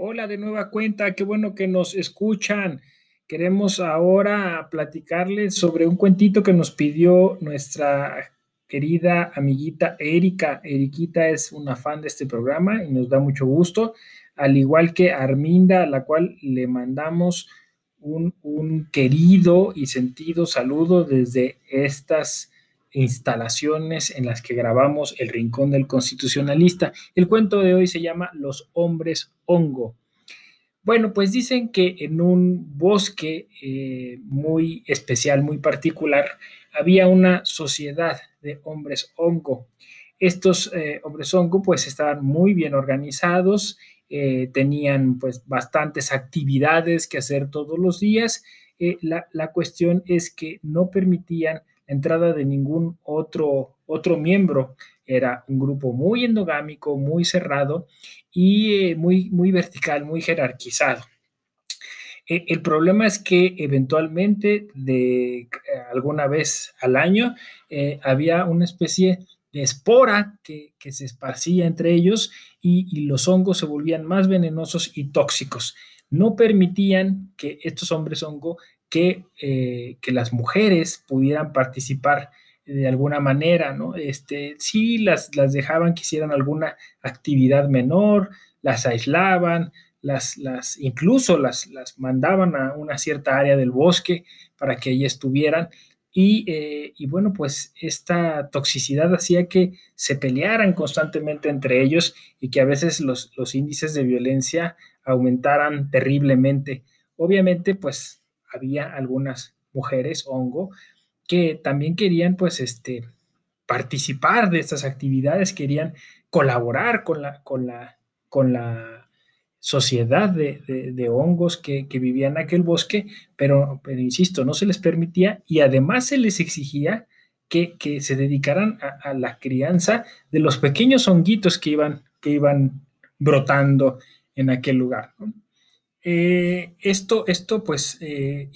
Hola de nueva cuenta, qué bueno que nos escuchan. Queremos ahora platicarles sobre un cuentito que nos pidió nuestra querida amiguita Erika. Eriquita es una fan de este programa y nos da mucho gusto, al igual que Arminda, a la cual le mandamos un, un querido y sentido saludo desde estas instalaciones en las que grabamos El Rincón del Constitucionalista. El cuento de hoy se llama Los hombres hongo. Bueno, pues dicen que en un bosque eh, muy especial, muy particular, había una sociedad de hombres hongo. Estos eh, hombres hongo pues estaban muy bien organizados, eh, tenían pues bastantes actividades que hacer todos los días. La, la cuestión es que no permitían entrada de ningún otro, otro miembro. Era un grupo muy endogámico, muy cerrado y eh, muy, muy vertical, muy jerarquizado. E, el problema es que eventualmente, de eh, alguna vez al año, eh, había una especie de espora que, se esparcía entre ellos y, y, los hongos se volvían más venenosos y tóxicos. No permitían que estos hombres hongo que, eh, que las mujeres pudieran participar de alguna manera, ¿no? Este, sí, las, las dejaban que hicieran alguna actividad menor, las aislaban, las, las, incluso las, las mandaban a una cierta área del bosque para que allí estuvieran. Y, eh, y, bueno, pues esta toxicidad hacía que se pelearan constantemente entre ellos y que a veces los, los índices de violencia aumentaran terriblemente. Obviamente, pues había algunas mujeres hongo que también querían pues este participar de estas actividades, querían colaborar con la, con la, con la sociedad de, hongos que, vivían en aquel bosque, pero, pero, insisto, no se les permitía y además se les exigía que, se dedicaran a, la crianza de los pequeños honguitos que iban, que iban brotando en aquel lugar. Eh, esto, esto pues eh,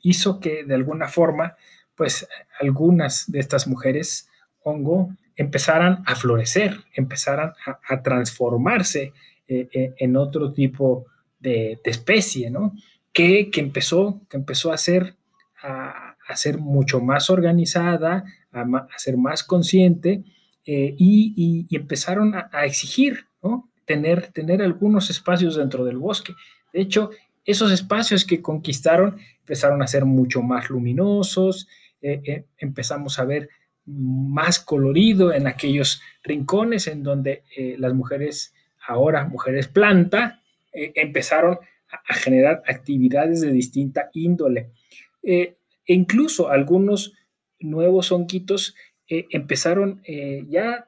hizo que de alguna forma pues algunas de estas mujeres hongo empezaran a florecer, empezaran a, transformarse eh, en otro tipo de, especie, ¿no? Que, empezó, que empezó a ser, a, ser mucho más organizada, a, ser más consciente y, empezaron a, exigir, ¿no? Tener, tener algunos espacios dentro del bosque. De hecho, esos espacios que conquistaron empezaron a ser mucho más luminosos, eh, eh, empezamos a ver más colorido en aquellos rincones en donde eh, las mujeres, ahora mujeres planta, empezaron a, generar actividades de distinta índole. e incluso algunos nuevos honquitos empezaron ya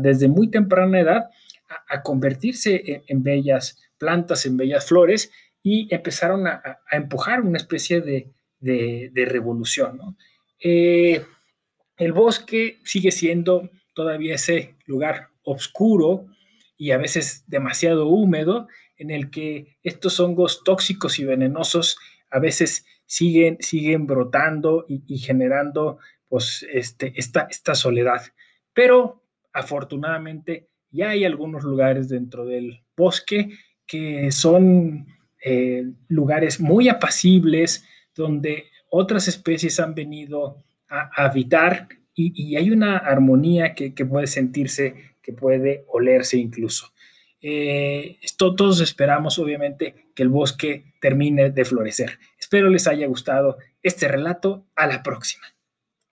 desde muy temprana edad a, convertirse en, bellas plantas, en bellas flores, y empezaron a, empujar una especie de, revolución. Eh, el bosque sigue siendo todavía ese lugar oscuro y a veces demasiado húmedo en el que estos hongos tóxicos y venenosos a veces siguen, siguen brotando y, generando pues, este, esta, esta soledad. Pero afortunadamente ya hay algunos lugares dentro del bosque que son eh, lugares muy apacibles donde otras especies han venido a, habitar y, hay una armonía que, puede sentirse, que puede olerse incluso. Eh, esto, todos esperamos, obviamente, que el bosque termine de florecer. Espero les haya gustado este relato. A la próxima.